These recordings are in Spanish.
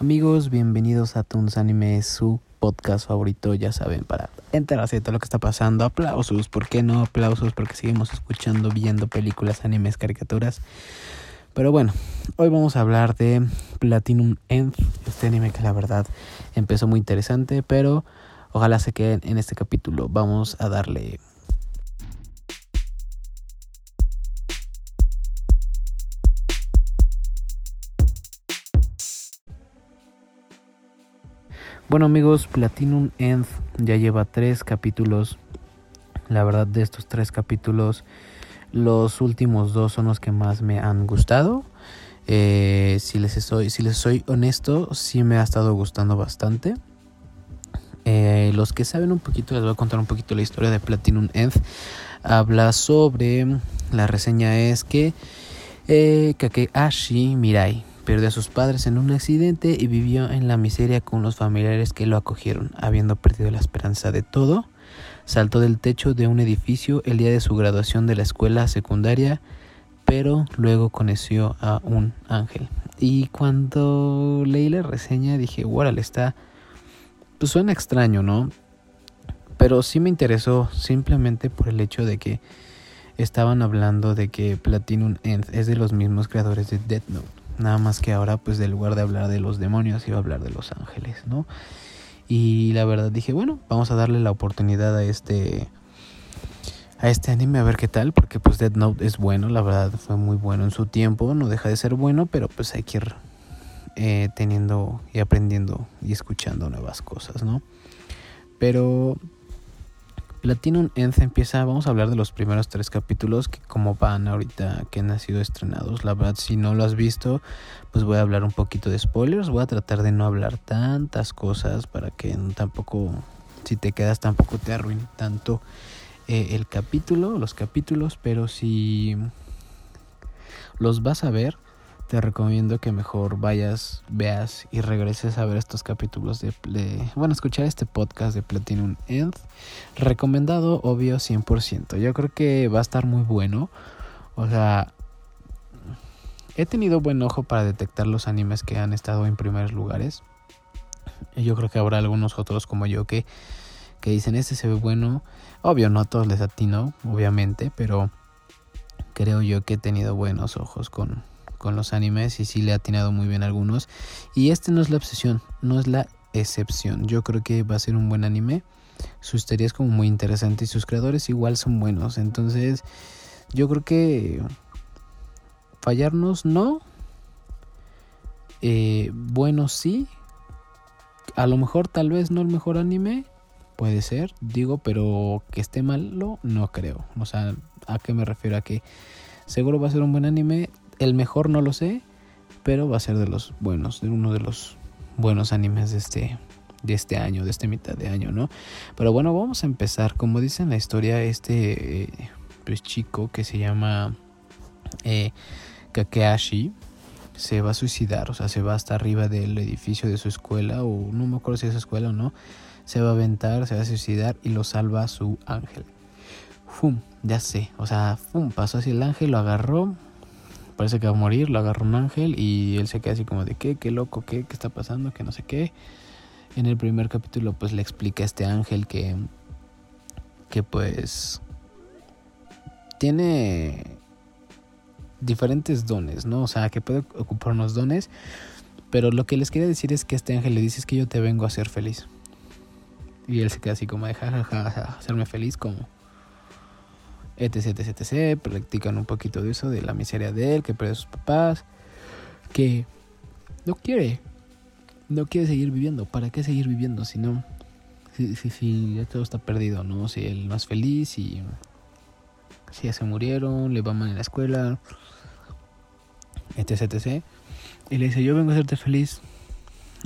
Amigos, bienvenidos a Tunes Anime, su podcast favorito, ya saben, para enterarse de todo lo que está pasando. Aplausos, ¿por qué no aplausos? Porque seguimos escuchando, viendo películas, animes, caricaturas. Pero bueno, hoy vamos a hablar de Platinum End, este anime que la verdad empezó muy interesante, pero ojalá se queden en este capítulo. Vamos a darle Bueno amigos, Platinum End ya lleva tres capítulos. La verdad de estos tres capítulos, los últimos dos son los que más me han gustado. Eh, si, les soy, si les soy honesto, sí me ha estado gustando bastante. Eh, los que saben un poquito, les voy a contar un poquito la historia de Platinum End. Habla sobre, la reseña es que eh, Kakeashi Mirai Perdió a sus padres en un accidente y vivió en la miseria con los familiares que lo acogieron. Habiendo perdido la esperanza de todo, saltó del techo de un edificio el día de su graduación de la escuela secundaria, pero luego conoció a un ángel. Y cuando leí la reseña dije, órale, está... Pues suena extraño, ¿no? Pero sí me interesó simplemente por el hecho de que estaban hablando de que Platinum End es de los mismos creadores de Death Note. Nada más que ahora, pues, en lugar de hablar de los demonios, iba a hablar de los ángeles, ¿no? Y la verdad dije, bueno, vamos a darle la oportunidad a este a este anime a ver qué tal, porque pues Dead Note es bueno, la verdad fue muy bueno en su tiempo, no deja de ser bueno, pero pues hay que ir eh, teniendo y aprendiendo y escuchando nuevas cosas, ¿no? Pero Platinum End empieza, vamos a hablar de los primeros tres capítulos que como van ahorita que han sido estrenados. La verdad, si no lo has visto, pues voy a hablar un poquito de spoilers. Voy a tratar de no hablar tantas cosas para que tampoco, si te quedas, tampoco te arruine tanto eh, el capítulo, los capítulos. Pero si los vas a ver, te recomiendo que mejor vayas, veas y regreses a ver estos capítulos de, bueno, escuchar este podcast de Platinum End. Recomendado, obvio, 100%. Yo creo que va a estar muy bueno. O sea, he tenido buen ojo para detectar los animes que han estado en primeros lugares. Y yo creo que habrá algunos otros como yo que, que dicen, este se ve bueno. Obvio, no a todos les atino, obviamente, pero creo yo que he tenido buenos ojos con, con los animes y sí le ha atinado muy bien algunos. Y este no es la obsesión, no es la excepción. Yo creo que va a ser un buen anime. Su historia es como muy interesante y sus creadores igual son buenos. Entonces, yo creo que fallarnos no. Eh, bueno, sí. A lo mejor tal vez no el mejor anime. Puede ser, digo, pero que esté malo, no creo. O sea, ¿a qué me refiero? A que seguro va a ser un buen anime el mejor no lo sé, pero va a ser de los buenos, de uno de los buenos animes de este de este año, de este mitad de año, ¿no? Pero bueno, vamos a empezar. Como dice en la historia, este eh, pues, chico que se llama eh, Kakeashi se va a suicidar, o sea, se va hasta arriba del edificio de su escuela, o no me acuerdo si es su escuela o no, se va a aventar, se va a suicidar y lo salva su ángel. ¡Fum! Ya sé, o sea, ¡fum! Pasó así el ángel, lo agarró, parece que va a morir, lo agarra un ángel y él se queda así como de qué, qué loco, qué, qué está pasando, que no sé qué. En el primer capítulo pues le explica a este ángel que, que pues tiene diferentes dones, ¿no? O sea, que puede ocupar unos dones, pero lo que les quería decir es que este ángel le dice es que yo te vengo a hacer feliz. Y él se queda así como de jajaja, hacerme feliz como etc, etc, etc. Practican un poquito de eso, de la miseria de él, que perdió a sus papás, que no quiere, no quiere seguir viviendo. ¿Para qué seguir viviendo si no? Si, si, si ya todo está perdido, ¿no? Si él no es feliz y si ya se murieron, le va mal en la escuela, etc, etc. Y le dice, yo vengo a hacerte feliz.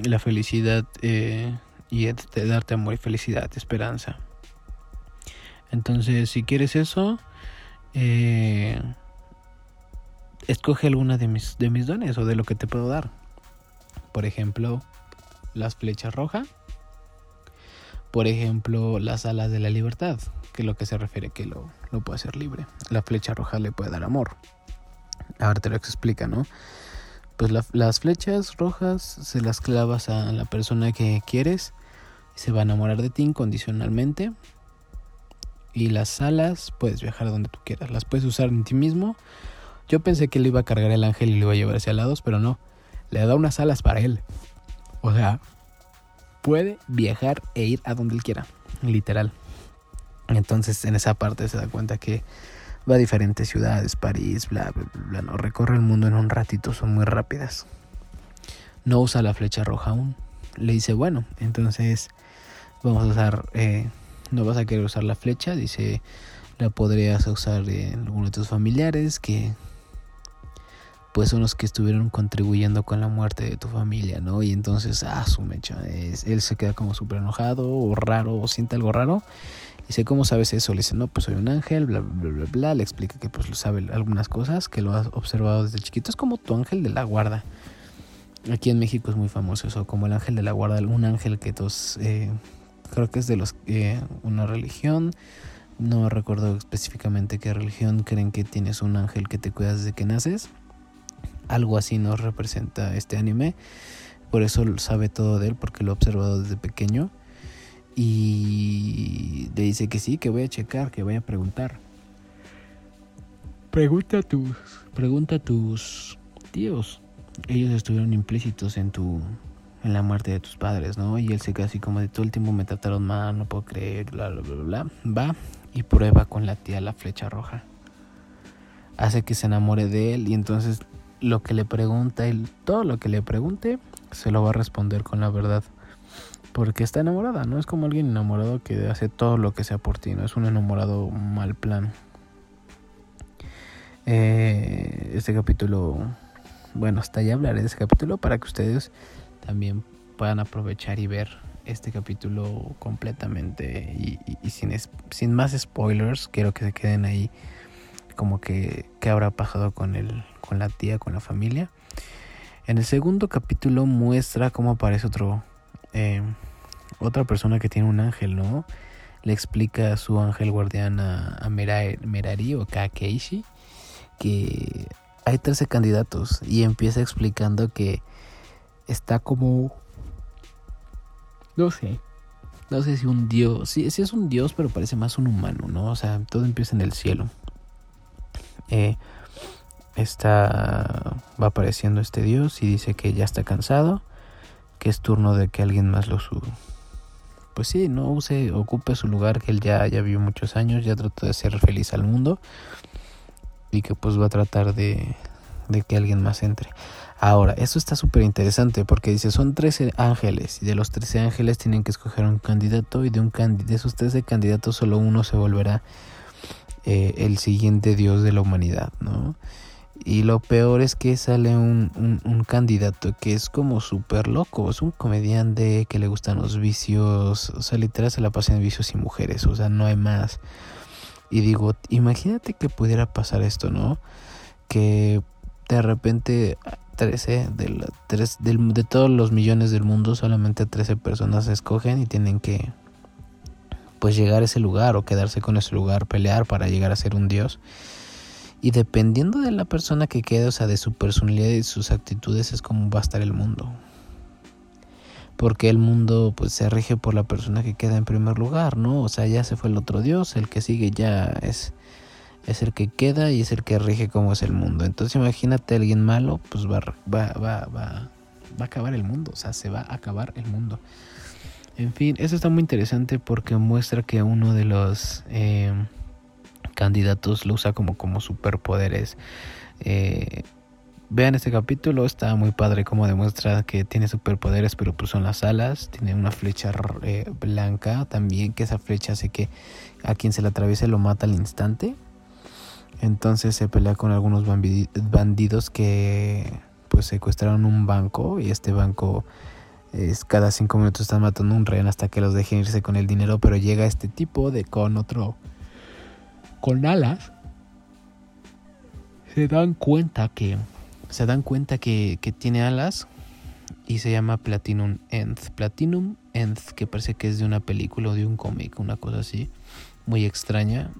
La felicidad eh, y darte amor y felicidad, esperanza. Entonces, si quieres eso, eh, escoge alguna de mis, de mis dones o de lo que te puedo dar. Por ejemplo, las flechas rojas. Por ejemplo, las alas de la libertad, que es lo que se refiere que lo, puede hacer libre. La flecha roja le puede dar amor. Ahora te lo explica, ¿no? pues las flechas rojas se las clavas a la persona que quieres se va a enamorar de ti incondicionalmente. Y las alas puedes viajar a donde tú quieras, las puedes usar en ti mismo. Yo pensé que le iba a cargar el ángel y le iba a llevar hacia lados, pero no, le da unas alas para él. O sea, puede viajar e ir a donde él quiera, literal. Entonces en esa parte se da cuenta que va a diferentes ciudades, París, bla, bla, bla, no, recorre el mundo en un ratito, son muy rápidas. No usa la flecha roja aún. Le dice, bueno, entonces vamos a usar, eh, no vas a querer usar la flecha, dice, la podrías usar en alguno de tus familiares que pues son los que estuvieron contribuyendo con la muerte de tu familia, ¿no? Y entonces, ah, su mecha, él se queda como súper enojado o raro o siente algo raro Dice, ¿cómo sabes eso? Le dice, no, pues soy un ángel, bla, bla, bla, bla. Le explica que pues lo sabe algunas cosas, que lo has observado desde chiquito. Es como tu ángel de la guarda. Aquí en México es muy famoso eso, como el ángel de la guarda, un ángel que todos, eh, creo que es de los, eh, una religión, no recuerdo específicamente qué religión creen que tienes un ángel que te cuidas desde que naces. Algo así nos representa este anime. Por eso sabe todo de él, porque lo ha observado desde pequeño. Y le dice que sí, que voy a checar, que voy a preguntar. Pregunta a tus, pregunta a tus tíos. Ellos estuvieron implícitos en tu, en la muerte de tus padres, ¿no? Y él se queda así como de todo el tiempo me trataron mal, no puedo creer, bla, bla, bla, bla. Va y prueba con la tía la flecha roja. Hace que se enamore de él y entonces lo que le pregunta, él, todo lo que le pregunte, se lo va a responder con la verdad porque está enamorada, no es como alguien enamorado que hace todo lo que sea por ti, no es un enamorado mal plan. Eh, este capítulo, bueno, hasta allá hablaré de este capítulo para que ustedes también puedan aprovechar y ver este capítulo completamente y, sin, sin más spoilers, quiero que se queden ahí como que qué habrá pasado con el, con la tía, con la familia. En el segundo capítulo muestra cómo aparece otro eh, otra persona que tiene un ángel, ¿no? Le explica a su ángel guardián a, Merari o Kakeishi que hay 13 candidatos y empieza explicando que está como... No sé. No sé si un dios. Sí, sí es un dios, pero parece más un humano, ¿no? O sea, todo empieza en el cielo. Eh, está. Va apareciendo este dios y dice que ya está cansado que es turno de que alguien más lo suba. Pues sí, no use, ocupe su lugar que él ya, ya vivió muchos años, ya trató de ser feliz al mundo y que pues va a tratar de, de que alguien más entre. Ahora, esto está súper interesante porque dice, son 13 ángeles y de los 13 ángeles tienen que escoger un candidato y de, un de esos 13 candidatos solo uno se volverá eh, el siguiente dios de la humanidad, ¿no? Y lo peor es que sale un, un, candidato que es como súper loco. Es un comediante que le gustan los vicios. O sea, literal se la pasa en vicios y mujeres. O sea, no hay más. Y digo, imagínate que pudiera pasar esto, ¿no? Que de repente 13 de, de todos los millones del mundo, solamente 13 personas se escogen y tienen que pues llegar a ese lugar o quedarse con ese lugar, pelear para llegar a ser un dios. Y dependiendo de la persona que quede, o sea, de su personalidad y sus actitudes, es como va a estar el mundo. Porque el mundo pues se rige por la persona que queda en primer lugar, ¿no? O sea, ya se fue el otro Dios, el que sigue ya es, es el que queda y es el que rige cómo es el mundo. Entonces imagínate a alguien malo, pues va, va, va, va, va a acabar el mundo, o sea, se va a acabar el mundo. En fin, eso está muy interesante porque muestra que uno de los... Eh, candidatos lo usa como, como superpoderes. Eh, vean este capítulo, está muy padre como demuestra que tiene superpoderes, pero pues son las alas. Tiene una flecha eh, blanca también, que esa flecha hace que a quien se la atraviese lo mata al instante. Entonces se pelea con algunos bandidos que pues secuestraron un banco y este banco es cada cinco minutos están matando un rehén hasta que los dejen irse con el dinero, pero llega este tipo de con otro con alas, se dan cuenta que se dan cuenta que, tiene alas y se llama Platinum Nth. Platinum Nth, que parece que es de una película o de un cómic, una cosa así, muy extraña.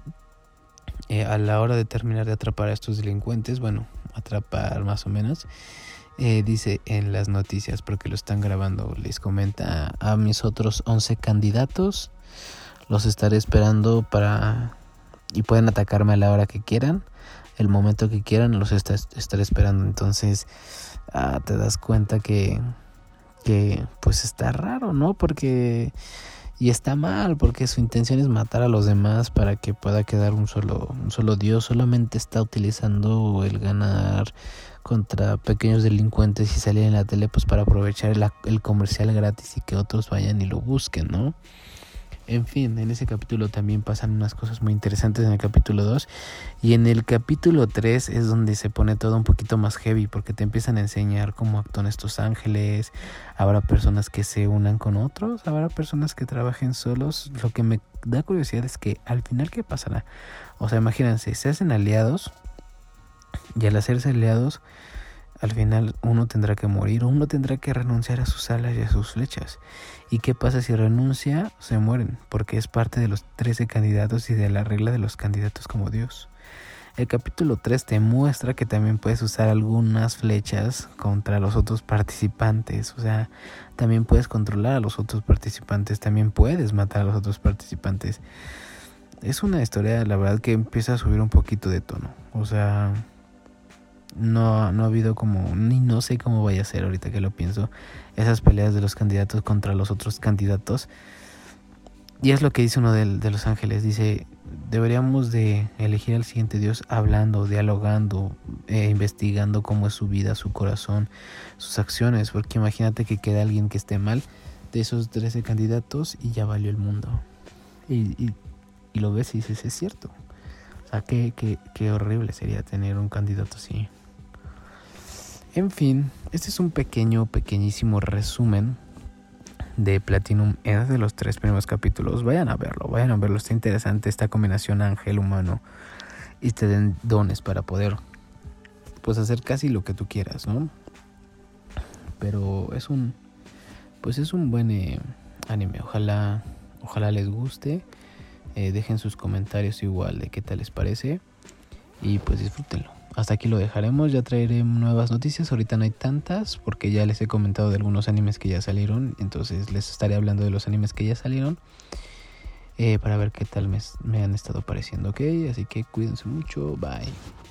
Eh, a la hora de terminar de atrapar a estos delincuentes, bueno, atrapar más o menos, Eh, dice en las noticias, porque lo están grabando, les comenta a mis otros 11 candidatos. Los estaré esperando para... Y pueden atacarme a la hora que quieran. El momento que quieran los estaré esperando. Entonces ah, te das cuenta que... Que pues está raro, ¿no? Porque... Y está mal porque su intención es matar a los demás para que pueda quedar un solo, un solo Dios. Solamente está utilizando el ganar contra pequeños delincuentes y salir en la tele pues para aprovechar el, el, comercial gratis y que otros vayan y lo busquen, ¿no? En fin, en ese capítulo también pasan unas cosas muy interesantes en el capítulo 2 y en el capítulo 3 es donde se pone todo un poquito más heavy porque te empiezan a enseñar cómo actúan estos ángeles, habrá personas que se unan con otros, habrá personas que trabajen solos, lo que me da curiosidad es que al final qué pasará, o sea, imagínense, se hacen aliados, y al hacerse aliados, al final uno tendrá que morir uno tendrá que renunciar a sus alas y a sus flechas. ¿Y qué pasa si renuncia? Se mueren, porque es parte de los 13 candidatos y de la regla de los candidatos como Dios. El capítulo 3 te muestra que también puedes usar algunas flechas contra los otros participantes. O sea, también puedes controlar a los otros participantes, también puedes matar a los otros participantes. Es una historia, la verdad, que empieza a subir un poquito de tono. O sea, no, no ha habido como, ni no sé cómo vaya a ser ahorita que lo pienso, esas peleas de los candidatos contra los otros candidatos. Y es lo que dice uno de, los ángeles, dice, deberíamos de elegir al siguiente Dios hablando, dialogando, eh, investigando cómo es su vida, su corazón, sus acciones, porque imagínate que queda alguien que esté mal de esos 13 candidatos y ya valió el mundo. Y, y, y lo ves y dices, es cierto. O sea, qué, qué, qué horrible sería tener un candidato así. En fin, este es un pequeño, pequeñísimo resumen de Platinum Ed de los tres primeros capítulos. Vayan a verlo, vayan a verlo. Está interesante esta combinación ángel humano y te den dones para poder pues hacer casi lo que tú quieras, ¿no? Pero es un pues es un buen eh, anime. Ojalá ojalá les guste. Eh, dejen sus comentarios igual de qué tal les parece y pues disfrútenlo hasta aquí lo dejaremos. Ya traeré nuevas noticias. Ahorita no hay tantas porque ya les he comentado de algunos animes que ya salieron. Entonces les estaré hablando de los animes que ya salieron. Eh, para ver qué tal me, me han estado pareciendo. Ok, así que cuídense mucho. Bye.